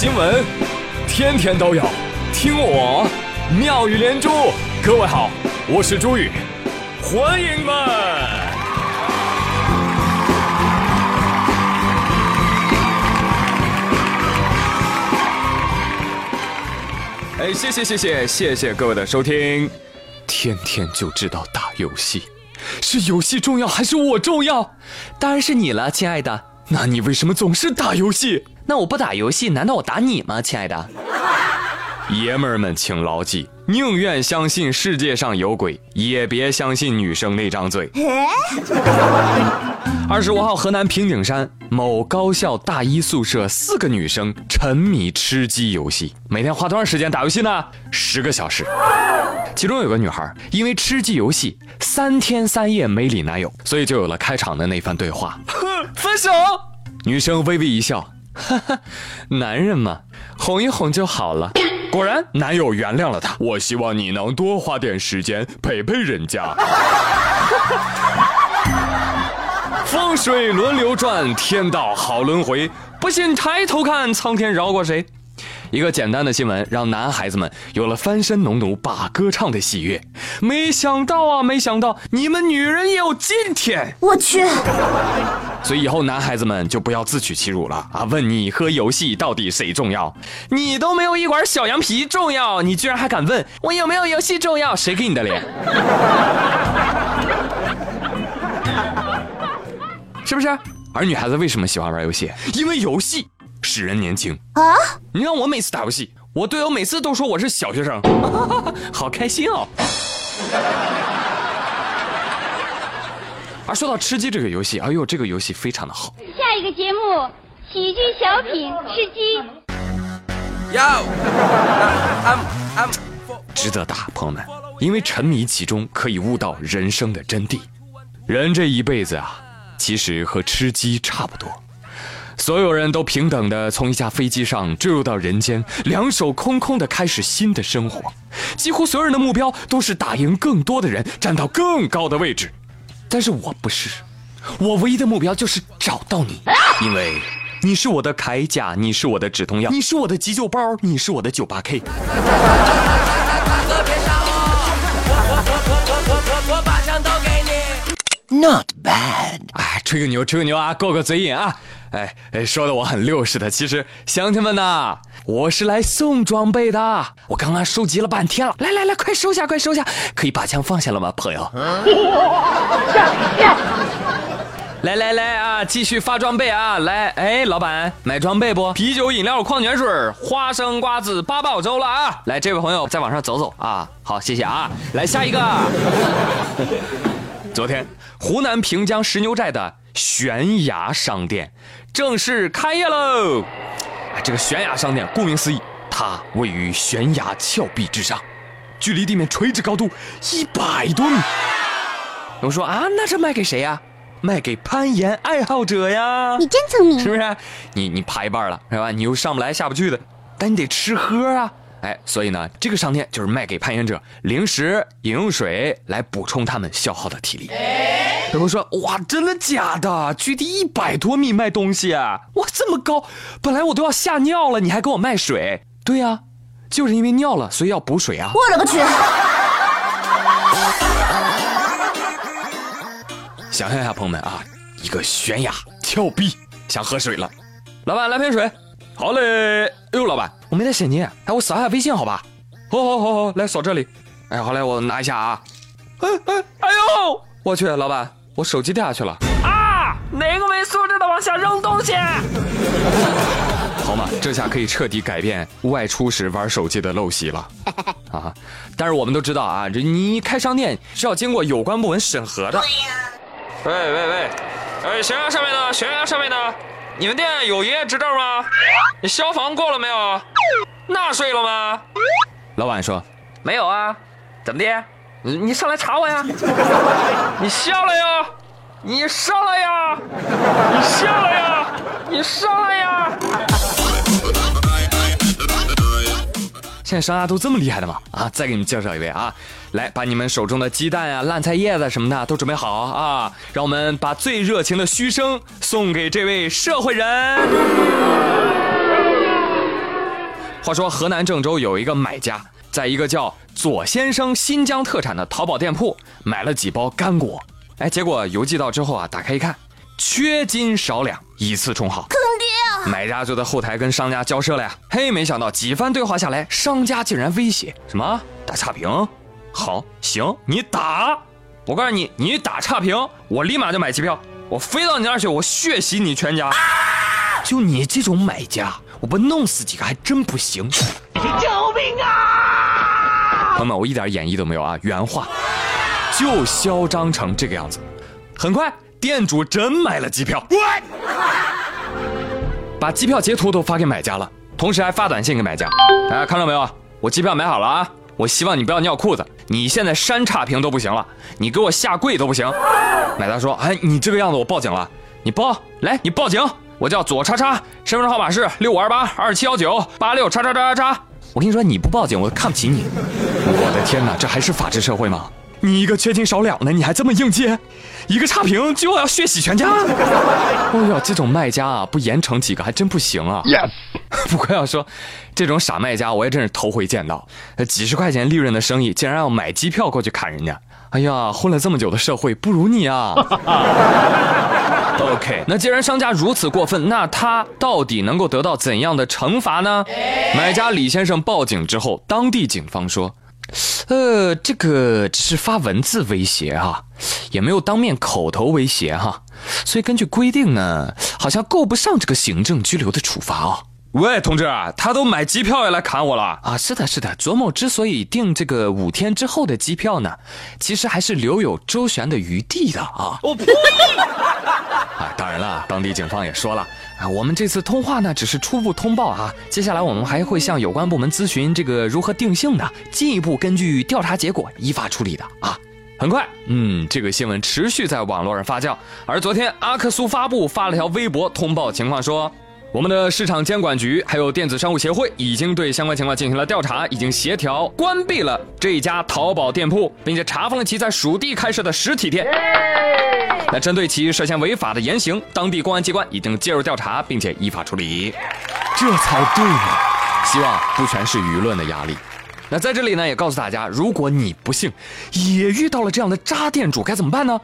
新闻天天都有，听我妙语连珠。各位好，我是朱宇，欢迎们。哎，谢谢谢谢谢谢各位的收听。天天就知道打游戏，是游戏重要还是我重要？当然是你了，亲爱的。那你为什么总是打游戏？那我不打游戏，难道我打你吗，亲爱的？爷们儿们，请牢记：宁愿相信世界上有鬼，也别相信女生那张嘴。二十五号，河南平顶山某高校大一宿舍，四个女生沉迷吃鸡游戏，每天花多长时间打游戏呢？十个小时。其中有个女孩，因为吃鸡游戏，三天三夜没理男友，所以就有了开场的那番对话：分手。女生微微一笑。哈哈，男人嘛，哄一哄就好了。果然，男友原谅了他。我希望你能多花点时间陪陪人家。风水轮流转，天道好轮回。不信抬头看，苍天饶过谁？一个简单的新闻，让男孩子们有了翻身农奴把歌唱的喜悦。没想到啊，没想到你们女人也有今天。我去，所以以后男孩子们就不要自取其辱了啊！问你和游戏到底谁重要？你都没有一管小羊皮重要，你居然还敢问我有没有游戏重要？谁给你的脸？是不是？而女孩子为什么喜欢玩游戏？因为游戏。使人年轻啊！你看我每次打游戏，我队友每次都说我是小学生，好开心哦。而说到吃鸡这个游戏，哎呦，这个游戏非常的好。下一个节目喜剧小品吃鸡。要，值得打，朋友们，因为沉迷其中可以悟到人生的真谛。人这一辈子啊，其实和吃鸡差不多。所有人都平等的从一架飞机上坠入到人间，两手空空的开始新的生活。几乎所有人的目标都是打赢更多的人，站到更高的位置。但是我不是，我唯一的目标就是找到你，因为你是我的铠甲，你是我的止痛药，你是我的急救包，你是我的九八 K。Not bad，哎，吹个牛，吹个牛啊，过过嘴瘾啊。哎哎，说的我很溜似的。其实乡亲们呐，我是来送装备的。我刚刚收集了半天了，来来来，快收下，快收下。可以把枪放下了吗，朋友？来来来啊，继续发装备啊！来，哎，老板买装备不？啤酒、饮料、矿泉水、花生、瓜子、八宝粥了啊！来，这位朋友再往上走走啊。好，谢谢啊。来下一个。昨天，湖南平江石牛寨的悬崖商店正式开业喽！这个悬崖商店，顾名思义，它位于悬崖峭壁之上，距离地面垂直高度一百多米。我说啊，那这卖给谁呀？卖给攀岩爱好者呀！你真聪明，是不是？你你爬一半了，是吧？你又上不来下不去的，但你得吃喝啊。哎，所以呢，这个商店就是卖给攀岩者零食、饮用水来补充他们消耗的体力。有人说：“哇，真的假的？距地一百多米卖东西啊？哇，这么高！本来我都要吓尿了，你还给我卖水？对呀，就是因为尿了，所以要补水啊！我勒个去！想象一下，朋友们啊，一个悬崖峭壁，想喝水了，老板来瓶水。好嘞，哎呦，老板。我没带现金，哎，我扫一下微信好吧？好，好，好，好，来扫这里。哎，好嘞，我拿一下啊。哎，哎，哎呦，我去，老板，我手机掉下去了。啊！哪个没素质的往下扔东西？好嘛，这下可以彻底改变外出时玩手机的陋习了。啊！但是我们都知道啊，这你开商店是要经过有关部门审核的。喂喂喂，哎，悬崖上面的，悬崖上面的。你们店有营业执照吗？你消防过了没有？纳税了吗？老板说没有啊。怎么的？你你上来查我呀？你下来呀？你上来呀？你下来呀？你上来呀？现在商家都这么厉害的吗？啊，再给你们介绍一位啊，来把你们手中的鸡蛋呀、烂菜叶子什么的都准备好啊，让我们把最热情的嘘声送给这位社会人。话说河南郑州有一个买家，在一个叫左先生新疆特产的淘宝店铺买了几包干果，哎，结果邮寄到之后啊，打开一看，缺斤少两，以次充好。买家就在后台跟商家交涉了呀。嘿，没想到几番对话下来，商家竟然威胁什么打差评？好，行，你打。我告诉你，你打差评，我立马就买机票，我飞到你那儿去，我血洗你全家。就你这种买家，我不弄死几个还真不行。救命啊！朋友们，我一点演绎都没有啊，原话，就嚣张成这个样子。很快，店主真买了机票，把机票截图都发给买家了，同时还发短信给买家，大家看到没有？我机票买好了啊！我希望你不要尿裤子。你现在删差评都不行了，你给我下跪都不行。买家说：“哎，你这个样子，我报警了。你报，来，你报警。我叫左叉叉，身份证号码是六五二八二七幺九八六叉叉叉叉叉。我跟你说，你不报警，我看不起你。我的天哪，这还是法治社会吗？你一个缺斤少两的，你还这么硬接，一个差评就要血洗全家。哎呀，这种卖家啊，不严惩几个还真不行啊。Yes。不过要说，这种傻卖家我也真是头回见到。几十块钱利润的生意，竟然要买机票过去砍人家。哎呀，混了这么久的社会不如你啊。OK，那既然商家如此过分，那他到底能够得到怎样的惩罚呢？买家李先生报警之后，当地警方说，呃，这个只是发文字威胁哈，也没有当面口头威胁哈，所以根据规定呢，好像够不上这个行政拘留的处罚哦。喂，同志，他都买机票要来砍我了啊！是的，是的，左某之所以订这个五天之后的机票呢，其实还是留有周旋的余地的啊。我呸！啊，当然了，当地警方也说了啊，我们这次通话呢只是初步通报啊，接下来我们还会向有关部门咨询这个如何定性的，进一步根据调查结果依法处理的啊。很快，嗯，这个新闻持续在网络上发酵，而昨天阿克苏发布发了条微博通报情况说。我们的市场监管局还有电子商务协会已经对相关情况进行了调查，已经协调关闭了这家淘宝店铺，并且查封了其在属地开设的实体店。那针对其涉嫌违法的言行，当地公安机关已经介入调查，并且依法处理。这才对呢。希望不全是舆论的压力。那在这里呢，也告诉大家，如果你不幸也遇到了这样的渣店主，该怎么办呢？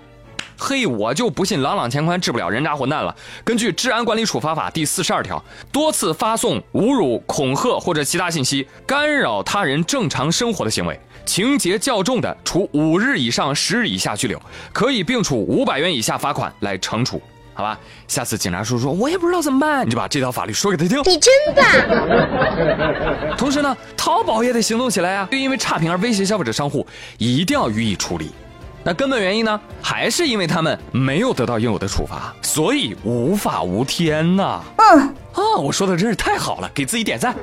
嘿，我就不信朗朗乾坤治不了人渣混蛋了。根据《治安管理处罚法》第四十二条，多次发送侮辱、恐吓或者其他信息，干扰他人正常生活的行为，情节较重的，处五日以上十日以下拘留，可以并处五百元以下罚款来惩处。好吧，下次警察叔叔说我也不知道怎么办，你就把这条法律说给他听。你真棒！同时呢，淘宝也得行动起来啊！就因为差评而威胁消费者商户，一定要予以处理。那根本原因呢，还是因为他们没有得到应有的处罚，所以无法无天呐。嗯，啊，我说的真是太好了，给自己点赞。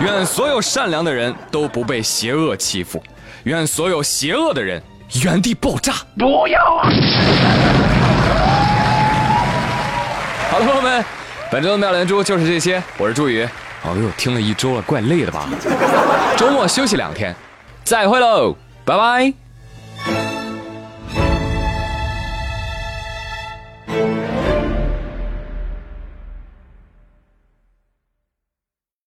愿所有善良的人都不被邪恶欺负，愿所有邪恶的人原地爆炸。不要啊！好了，朋友们，本周的妙连珠就是这些。我是朱宇。哦呦，听了一周了，怪累的吧？周末休息两天，再会喽，拜拜。